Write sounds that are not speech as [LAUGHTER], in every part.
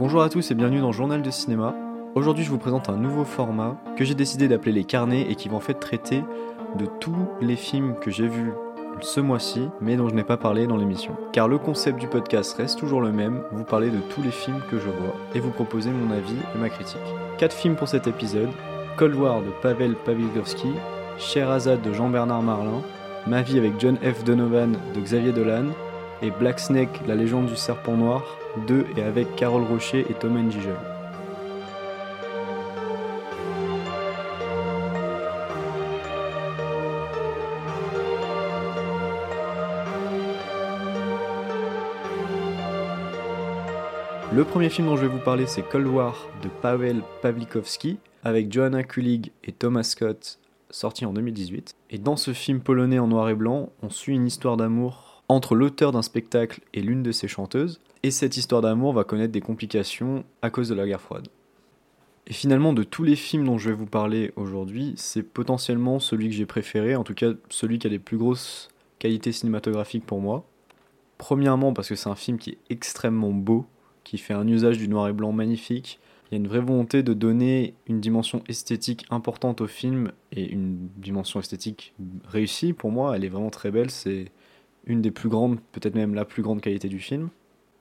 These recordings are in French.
Bonjour à tous et bienvenue dans Journal de cinéma. Aujourd'hui je vous présente un nouveau format que j'ai décidé d'appeler les carnets et qui va en fait traiter de tous les films que j'ai vus ce mois-ci, mais dont je n'ai pas parlé dans l'émission. Car le concept du podcast reste toujours le même, vous parler de tous les films que je vois et vous proposer mon avis et ma critique. 4 films pour cet épisode, Cold War de Pavel Pawlikowski, Sherazade de Jean-Bernard Marlin, Ma vie avec John F. Donovan de Xavier Dolan, et Black Snake, la légende du serpent noir, 2 et avec Carole Rocher et Thomas Njijol. Le premier film dont je vais vous parler, c'est Cold War de Pavel Pawlikowski, avec Joanna Kulig et Thomas Scott, sorti en 2018. Et dans ce film polonais en noir et blanc, on suit une histoire d'amour entre l'auteur d'un spectacle et l'une de ses chanteuses, et cette histoire d'amour va connaître des complications à cause de la guerre froide. Et finalement, de tous les films dont je vais vous parler aujourd'hui, c'est potentiellement celui que j'ai préféré, en tout cas celui qui a les plus grosses qualités cinématographiques pour moi. Premièrement parce que c'est un film qui est extrêmement beau, qui fait un usage du noir et blanc magnifique. Il y a une vraie volonté de donner une dimension esthétique importante au film et une dimension esthétique réussie pour moi. Elle est vraiment très belle. C'est une des plus grandes, peut-être même la plus grande qualité du film.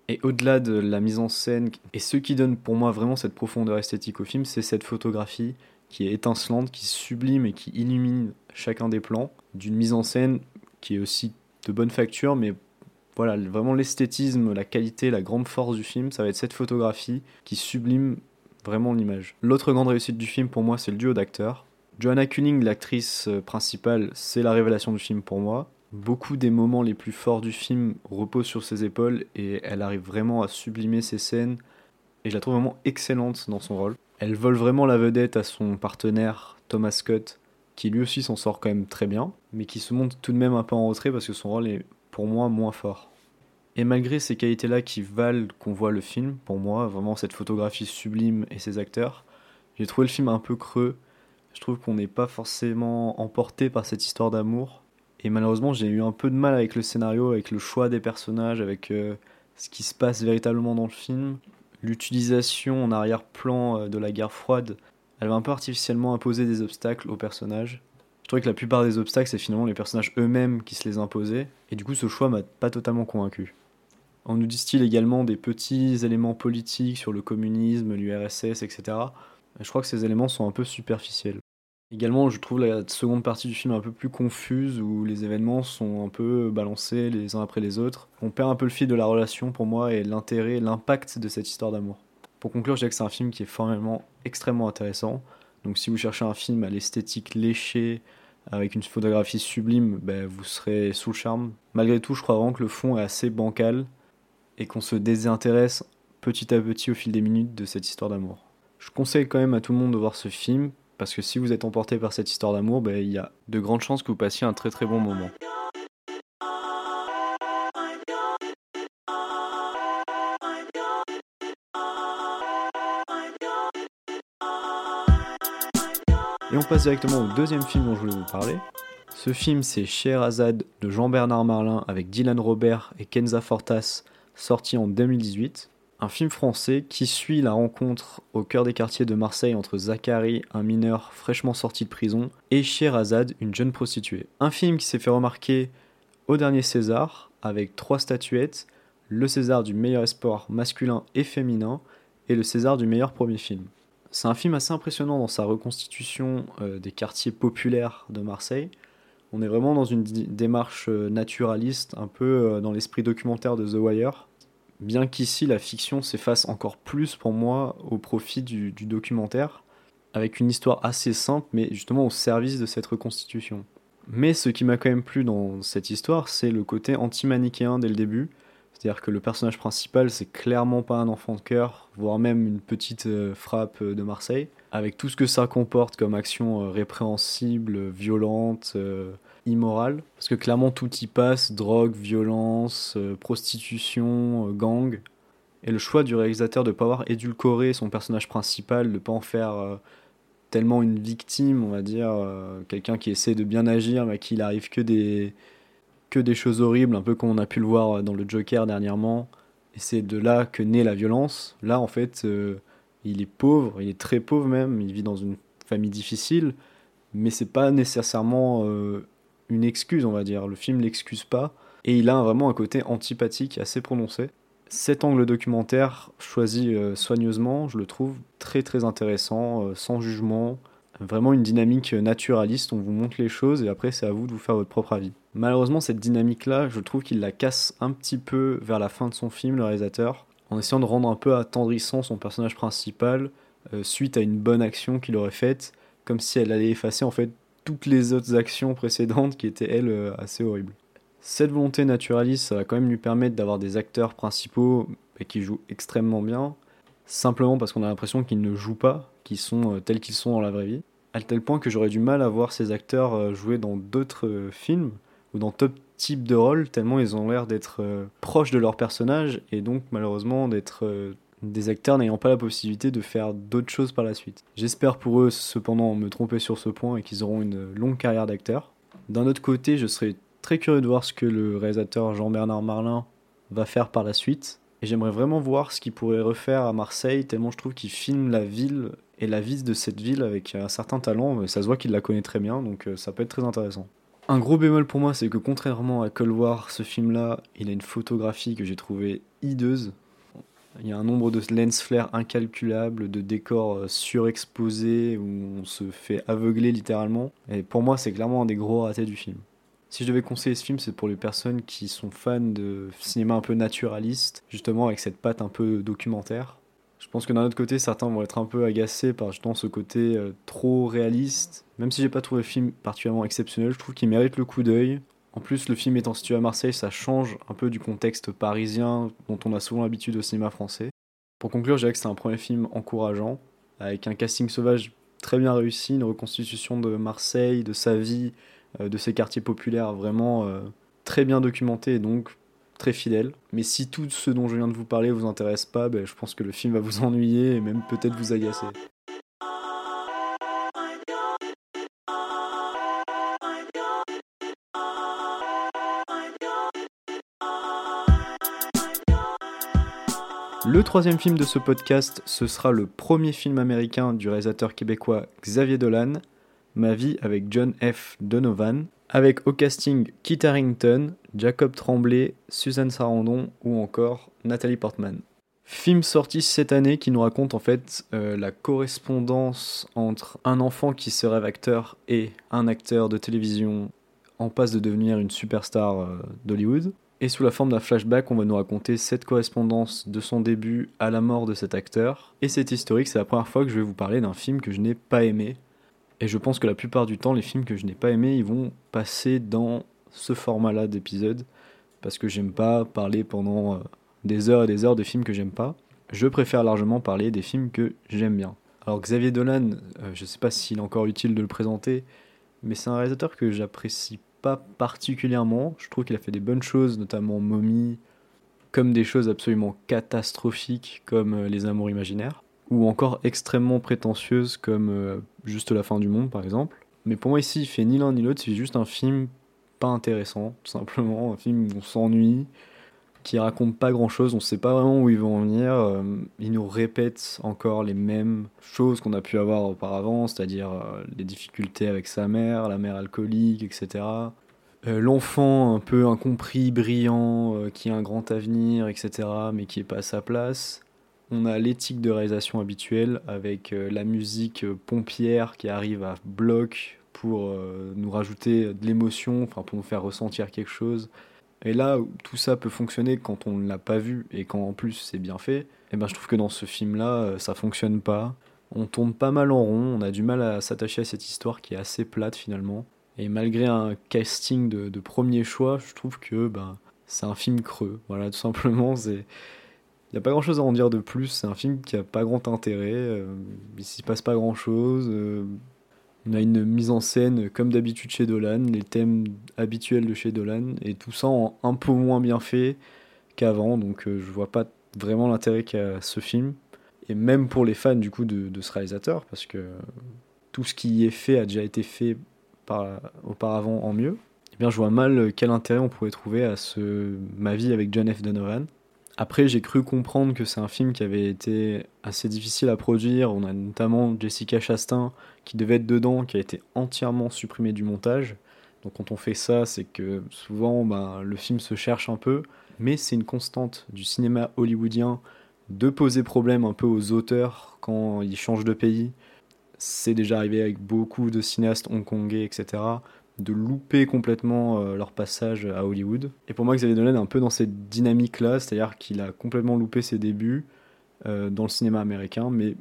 Et au-delà de la mise en scène, et ce qui donne pour moi vraiment cette profondeur esthétique au film, c'est cette photographie qui est étincelante, qui sublime et qui illumine chacun des plans, d'une mise en scène qui est aussi de bonne facture, mais voilà, vraiment l'esthétisme, la qualité, la grande force du film, ça va être cette photographie qui sublime vraiment l'image. L'autre grande réussite du film pour moi, c'est le duo d'acteurs. Joanna Kuning, l'actrice principale, c'est la révélation du film pour moi. Beaucoup des moments les plus forts du film reposent sur ses épaules et elle arrive vraiment à sublimer ses scènes et je la trouve vraiment excellente dans son rôle. Elle vole vraiment la vedette à son partenaire Thomas Scott qui lui aussi s'en sort quand même très bien mais qui se montre tout de même un peu en retrait parce que son rôle est pour moi moins fort. Et malgré ces qualités-là qui valent qu'on voit le film, pour moi, vraiment cette photographie sublime et ces acteurs, j'ai trouvé le film un peu creux. Je trouve qu'on n'est pas forcément emporté par cette histoire d'amour. Et malheureusement, j'ai eu un peu de mal avec le scénario, avec le choix des personnages, avec euh, ce qui se passe véritablement dans le film. L'utilisation en arrière-plan euh, de la guerre froide, elle va un peu artificiellement imposer des obstacles aux personnages. Je trouvais que la plupart des obstacles, c'est finalement les personnages eux-mêmes qui se les imposaient. Et du coup, ce choix m'a pas totalement convaincu. On nous distille également des petits éléments politiques sur le communisme, l'URSS, etc. je crois que ces éléments sont un peu superficiels. Également, je trouve la seconde partie du film un peu plus confuse, où les événements sont un peu balancés les uns après les autres. On perd un peu le fil de la relation pour moi et l'intérêt, l'impact de cette histoire d'amour. Pour conclure, je dirais que c'est un film qui est formellement extrêmement intéressant. Donc si vous cherchez un film à l'esthétique léchée, avec une photographie sublime, ben, vous serez sous le charme. Malgré tout, je crois vraiment que le fond est assez bancal et qu'on se désintéresse petit à petit au fil des minutes de cette histoire d'amour. Je conseille quand même à tout le monde de voir ce film parce que si vous êtes emporté par cette histoire d'amour, ben, il y a de grandes chances que vous passiez un très très bon moment. Et on passe directement au deuxième film dont je voulais vous parler. Ce film, c'est Sherazade de Jean-Bernard Marlin avec Dylan Robert et Kenza Fortas sorti en 2018. Un film français qui suit la rencontre au cœur des quartiers de Marseille entre Zachary, un mineur fraîchement sorti de prison, et Sherazade, une jeune prostituée. Un film qui s'est fait remarquer au dernier César, avec trois statuettes, le César du meilleur espoir masculin et féminin, et le César du meilleur premier film. C'est un film assez impressionnant dans sa reconstitution euh, des quartiers populaires de Marseille. On est vraiment dans une démarche euh, naturaliste, un peu euh, dans l'esprit documentaire de The Wire, bien qu'ici la fiction s'efface encore plus pour moi au profit du, documentaire, avec une histoire assez simple, mais justement au service de cette reconstitution. Mais ce qui m'a quand même plu dans cette histoire, c'est le côté anti-manichéen dès le début. C'est-à-dire que le personnage principal, c'est clairement pas un enfant de cœur, voire même une petite euh, frappe euh, de Marseille, avec tout ce que ça comporte comme action euh, répréhensible, violente, immorale, parce que clairement tout y passe, drogue, violence, euh, prostitution, euh, gang. Et le choix du réalisateur de ne pas avoir édulcoré son personnage principal, de ne pas en faire euh, tellement une victime, on va dire, quelqu'un qui essaie de bien agir, mais à qui il arrive que des, que des choses horribles, un peu comme on a pu le voir dans le Joker dernièrement, Et c'est de là que naît la violence. Là, en fait, il est pauvre, il est très pauvre même, il vit dans une famille difficile, mais c'est pas nécessairement une excuse, on va dire. Le film l'excuse pas, et il a vraiment un côté antipathique assez prononcé. Cet angle documentaire choisi euh, soigneusement, je le trouve très très intéressant, sans jugement, vraiment une dynamique naturaliste, on vous montre les choses et après c'est à vous de vous faire votre propre avis. Malheureusement cette dynamique-là, je trouve qu'il la casse un petit peu vers la fin de son film, le réalisateur, en essayant de rendre un peu attendrissant son personnage principal euh, suite à une bonne action qu'il aurait faite, comme si elle allait effacer en fait toutes les autres actions précédentes qui étaient elles euh, assez horribles. Cette volonté naturaliste, ça va quand même lui permettre d'avoir des acteurs principaux et qui jouent extrêmement bien, simplement parce qu'on a l'impression qu'ils ne jouent pas, qu'ils sont euh, tels qu'ils sont dans la vraie vie à tel point que j'aurais du mal à voir ces acteurs euh, jouer dans d'autres films ou dans d'autres types de rôles, tellement ils ont l'air d'être proches de leur personnage et donc malheureusement d'être des acteurs n'ayant pas la possibilité de faire d'autres choses par la suite. J'espère pour eux cependant me tromper sur ce point et qu'ils auront une longue carrière d'acteur. D'un autre côté, je serais très curieux de voir ce que le réalisateur Jean-Bernard Marlin va faire par la suite. Et j'aimerais vraiment voir ce qu'il pourrait refaire à Marseille, tellement je trouve qu'il filme la ville et la vie de cette ville avec un certain talent. Ça se voit qu'il la connaît très bien, donc euh, ça peut être très intéressant. Un gros bémol pour moi, c'est que contrairement à Cold ce film-là, il a une photographie que j'ai trouvée hideuse. Il y a un nombre de lens flares incalculable, de décors euh, surexposés où on se fait aveugler littéralement. Et pour moi, c'est clairement un des gros ratés du film. Si je devais conseiller ce film, c'est pour les personnes qui sont fans de cinéma un peu naturaliste, justement avec cette patte un peu documentaire. Je pense que d'un autre côté, certains vont être un peu agacés par justement ce côté euh, trop réaliste. Même si j'ai pas trouvé le film particulièrement exceptionnel, je trouve qu'il mérite le coup d'œil. En plus, le film étant situé à Marseille, ça change un peu du contexte parisien dont on a souvent l'habitude au cinéma français. Pour conclure, je dirais que c'est un premier film encourageant, avec un casting sauvage très bien réussi, une reconstitution de Marseille, de sa vie, euh, de ses quartiers populaires vraiment euh, très bien documenté et donc très fidèle. Mais si tout ce dont je viens de vous parler vous intéresse pas, ben, je pense que le film va vous [LAUGHS] ennuyer et même peut-être vous agacer. Le troisième film de ce podcast, ce sera le premier film américain du réalisateur québécois Xavier Dolan, Ma vie avec John F. Donovan, avec au casting Kit Harington, Jacob Tremblay, Suzanne Sarandon ou encore Nathalie Portman. Film sorti cette année qui nous raconte en fait euh, la correspondance entre un enfant qui se rêve acteur et un acteur de télévision en passe de devenir une superstar euh, d'Hollywood. Et sous la forme d'un flashback, on va nous raconter cette correspondance de son début à la mort de cet acteur. Et c'est historique, c'est la première fois que je vais vous parler d'un film que je n'ai pas aimé. Et je pense que la plupart du temps, les films que je n'ai pas aimés, ils vont passer dans ce format-là d'épisode parce que j'aime pas parler pendant euh, des heures et des heures de films que j'aime pas. Je préfère largement parler des films que j'aime bien. Alors Xavier Dolan, euh, je sais pas s'il est encore utile de le présenter, mais c'est un réalisateur que j'apprécie pas particulièrement. Je trouve qu'il a fait des bonnes choses, notamment Mommy, comme des choses absolument catastrophiques comme euh, Les Amours Imaginaires, ou encore extrêmement prétentieuses comme Juste la fin du monde par exemple. Mais pour moi ici, il fait ni l'un ni l'autre, c'est juste un film pas intéressant, tout simplement. Un film où on s'ennuie, qui raconte pas grand chose, on sait pas vraiment où ils vont en venir. Euh, ils nous répètent encore les mêmes choses qu'on a pu avoir auparavant, c'est-à-dire euh, les difficultés avec sa mère, la mère alcoolique, etc. Euh, l'enfant un peu incompris, brillant, qui a un grand avenir, etc., mais qui est pas à sa place. On a l'éthique de réalisation habituelle avec la musique pompière qui arrive à bloc pour nous rajouter de l'émotion, pour nous faire ressentir quelque chose. Et là, tout ça peut fonctionner quand on ne l'a pas vu et quand en plus c'est bien fait, et eh ben je trouve que dans ce film-là, euh, ça fonctionne pas. On tourne pas mal en rond, on a du mal à s'attacher à cette histoire qui est assez plate finalement. Et malgré un casting de, premier choix, je trouve que ben, c'est un film creux. Voilà, tout simplement, c'est. Il n'y a pas grand chose à en dire de plus, c'est un film qui a pas grand intérêt, euh, il s'y passe pas grand chose, on a une mise en scène comme d'habitude chez Dolan, les thèmes habituels de chez Dolan, et tout ça en un peu moins bien fait qu'avant, donc euh, je vois pas vraiment l'intérêt qu'a ce film. Et même pour les fans du coup de, ce réalisateur, parce que tout ce qui est fait a déjà été fait par, auparavant en mieux, eh bien je vois mal quel intérêt on pourrait trouver à ce Ma vie avec John F. Donovan. Après, j'ai cru comprendre que c'est un film qui avait été assez difficile à produire. On a notamment Jessica Chastain qui devait être dedans, qui a été entièrement supprimée du montage. Donc quand on fait ça, c'est que souvent ben, le film se cherche un peu, mais c'est une constante du cinéma hollywoodien de poser problème un peu aux auteurs quand ils changent de pays. C'est déjà arrivé avec beaucoup de cinéastes hongkongais, etc de louper complètement euh, leur passage à Hollywood. Et pour moi, Xavier Dolan est un peu dans cette dynamique-là, c'est-à-dire qu'il a complètement loupé ses débuts euh, dans le cinéma américain, mais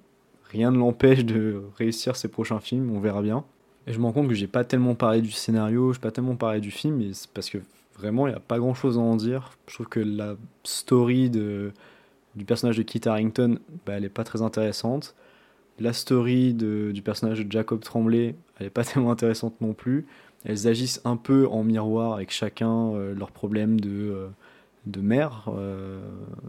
rien ne l'empêche de réussir ses prochains films, on verra bien. Et je me rends compte que j'ai pas tellement parlé du scénario, j'ai pas tellement parlé du film, mais c'est parce que vraiment, il n'y a pas grand-chose à en dire. Je trouve que la story de, du personnage de Kit Harington, bah, elle est pas très intéressante. La story de, du personnage de Jacob Tremblay, elle est pas [LAUGHS] tellement intéressante non plus elles agissent un peu en miroir avec chacun euh, leurs problèmes de, euh, de mère. Euh,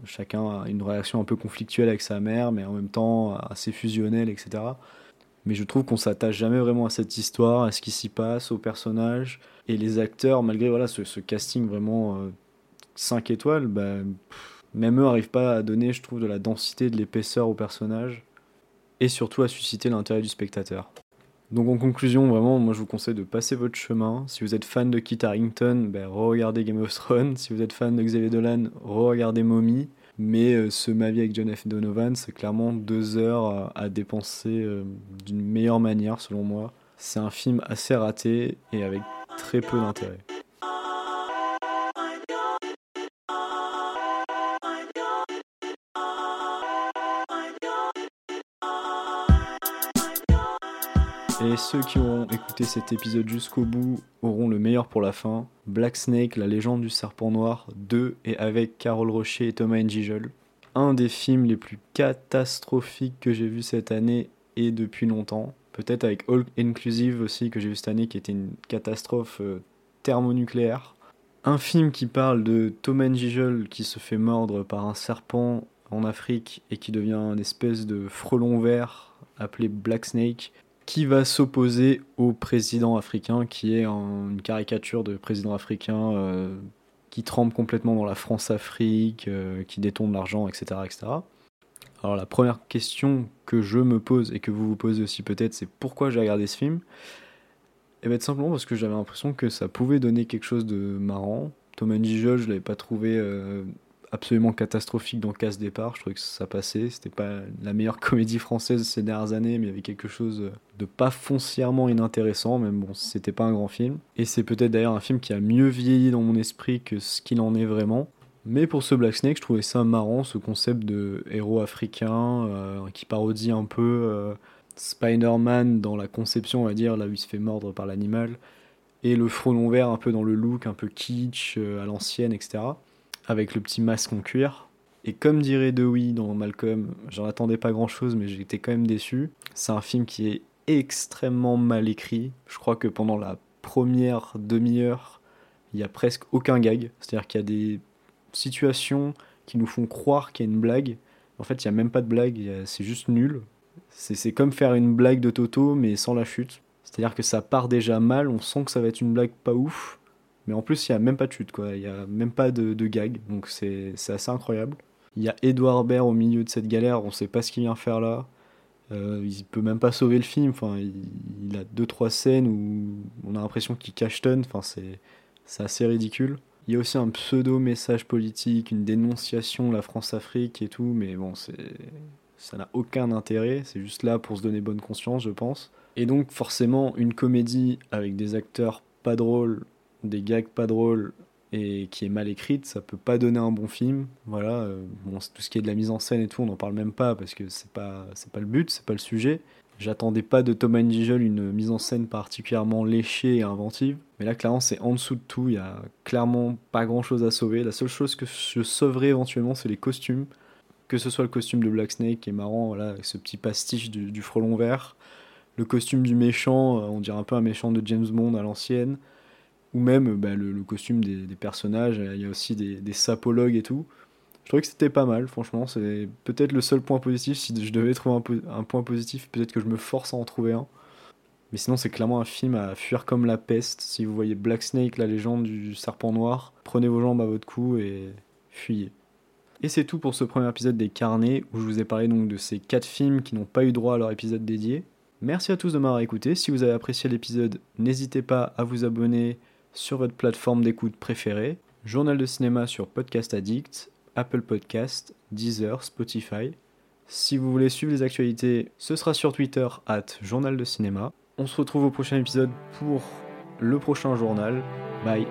chacun a une réaction un peu conflictuelle avec sa mère, mais en même temps assez fusionnelle, etc. Mais je trouve qu'on s'attache jamais vraiment à cette histoire, à ce qui s'y passe, aux personnages. Et les acteurs, malgré voilà, ce, casting vraiment 5 étoiles, bah, même eux n'arrivent pas à donner, je trouve, de la densité, de l'épaisseur aux personnages. Et surtout à susciter l'intérêt du spectateur. Donc en conclusion, vraiment, moi je vous conseille de passer votre chemin. Si vous êtes fan de Kit Harington, ben, re-regardez Game of Thrones. Si vous êtes fan de Xavier Dolan, re-regardez Mommy. Mais euh, ce Ma avec John F. Donovan, c'est clairement deux heures à, dépenser euh, d'une meilleure manière selon moi. C'est un film assez raté et avec très peu d'intérêt. Et ceux qui auront écouté cet épisode jusqu'au bout auront le meilleur pour la fin. Black Snake, la légende du serpent noir 2 et avec Carole Rocher et Thomas Njijol. Un des films les plus catastrophiques que j'ai vu cette année et depuis longtemps. Peut-être avec All Inclusive aussi que j'ai vu cette année qui était une catastrophe euh, thermonucléaire. Un film qui parle de Thomas Njijol qui se fait mordre par un serpent en Afrique et qui devient une espèce de frelon vert appelé Black Snake qui va s'opposer au président africain, qui est une caricature de président africain euh, qui trempe complètement dans la France-Afrique, euh, qui détourne l'argent, etc., etc. Alors la première question que je me pose et que vous vous posez aussi peut-être, c'est pourquoi j'ai regardé ce film? Et eh bien tout simplement parce que j'avais l'impression que ça pouvait donner quelque chose de marrant. Thomas Gijol, je l'avais pas trouvé euh, absolument catastrophique dans Casse Départ. Je trouvais que ça passait. C'était pas la meilleure [LAUGHS] comédie française ces dernières années, mais il y avait quelque chose de pas foncièrement inintéressant, même bon, c'était pas un grand film. Et c'est peut-être d'ailleurs un film qui a mieux vieilli dans mon esprit que ce qu'il en est vraiment. Mais pour ce Black Snake, je trouvais ça marrant, ce concept de héros africain euh, qui parodie un peu euh, Spider-Man dans la conception, on va dire, là où il se fait mordre par l'animal, et le frelon vert un peu dans le look, un peu kitsch, euh, à l'ancienne, etc avec le petit masque en cuir. Et comme dirait Dewey dans Malcolm, j'en attendais pas grand chose, mais j'étais quand même déçu. C'est un film qui est extrêmement mal écrit. Je crois que pendant la première demi-heure, il y a presque aucun gag. C'est-à-dire qu'il y a des situations qui nous font croire qu'il y a une blague. En fait, il n'y a même pas de blague, c'est juste nul. C'est comme faire une blague de Toto, mais sans la chute. C'est-à-dire que ça part déjà mal, on sent que ça va être une blague pas ouf, mais en plus, il n'y a même pas de chute, quoi. Il n'y a même pas de, gag. Donc c'est assez incroyable. Il y a Edouard Baird au milieu de cette galère. On ne sait pas ce qu'il vient faire là. Euh, il peut même pas sauver le film. Enfin, il, a deux trois scènes où on a l'impression qu'il cachetonne. Enfin, c'est assez ridicule. Il y a aussi un pseudo message politique, une dénonciation de la France-Afrique et tout, mais bon, c'est ça n'a aucun intérêt. C'est juste là pour se donner bonne conscience, je pense. Et donc forcément, une comédie avec des acteurs pas drôles des gags pas drôles et qui est mal écrite, ça peut pas donner un bon film. Voilà, euh, tout ce qui est de la mise en scène et tout, on n'en parle même pas parce que c'est pas c'est pas le but, c'est pas le sujet. J'attendais pas de Thomas Njijol une mise en scène particulièrement léchée et inventive, mais là clairement c'est en dessous de tout, il y a clairement pas grand chose à sauver. La seule chose que je sauverai éventuellement, c'est les costumes. Que ce soit le costume de Black Snake qui est marrant, voilà, avec ce petit pastiche du, du frelon vert, le costume du méchant, euh, on dirait un peu un méchant de James Bond à l'ancienne ou même bah, le, costume des, personnages, il y a aussi des, sapologues et tout. Je trouvais que c'était pas mal, franchement, c'est peut-être le seul point positif, si je devais trouver un, point positif, peut-être que je me force à en trouver un. Mais sinon, c'est clairement un film à fuir comme la peste. Si vous voyez Black Snake, la légende du serpent noir, prenez vos jambes à votre cou et fuyez. Et c'est tout pour ce premier épisode des carnets où je vous ai parlé donc de ces 4 films qui n'ont pas eu droit à leur épisode dédié. Merci à tous de m'avoir écouté. Si vous avez apprécié l'épisode, n'hésitez pas à vous abonner sur votre plateforme d'écoute préférée. Journal de cinéma sur Podcast Addict, Apple Podcast, Deezer, Spotify. Si vous voulez suivre les actualités, ce sera sur Twitter, at Journal de Cinéma. On se retrouve au prochain épisode pour le prochain journal. Bye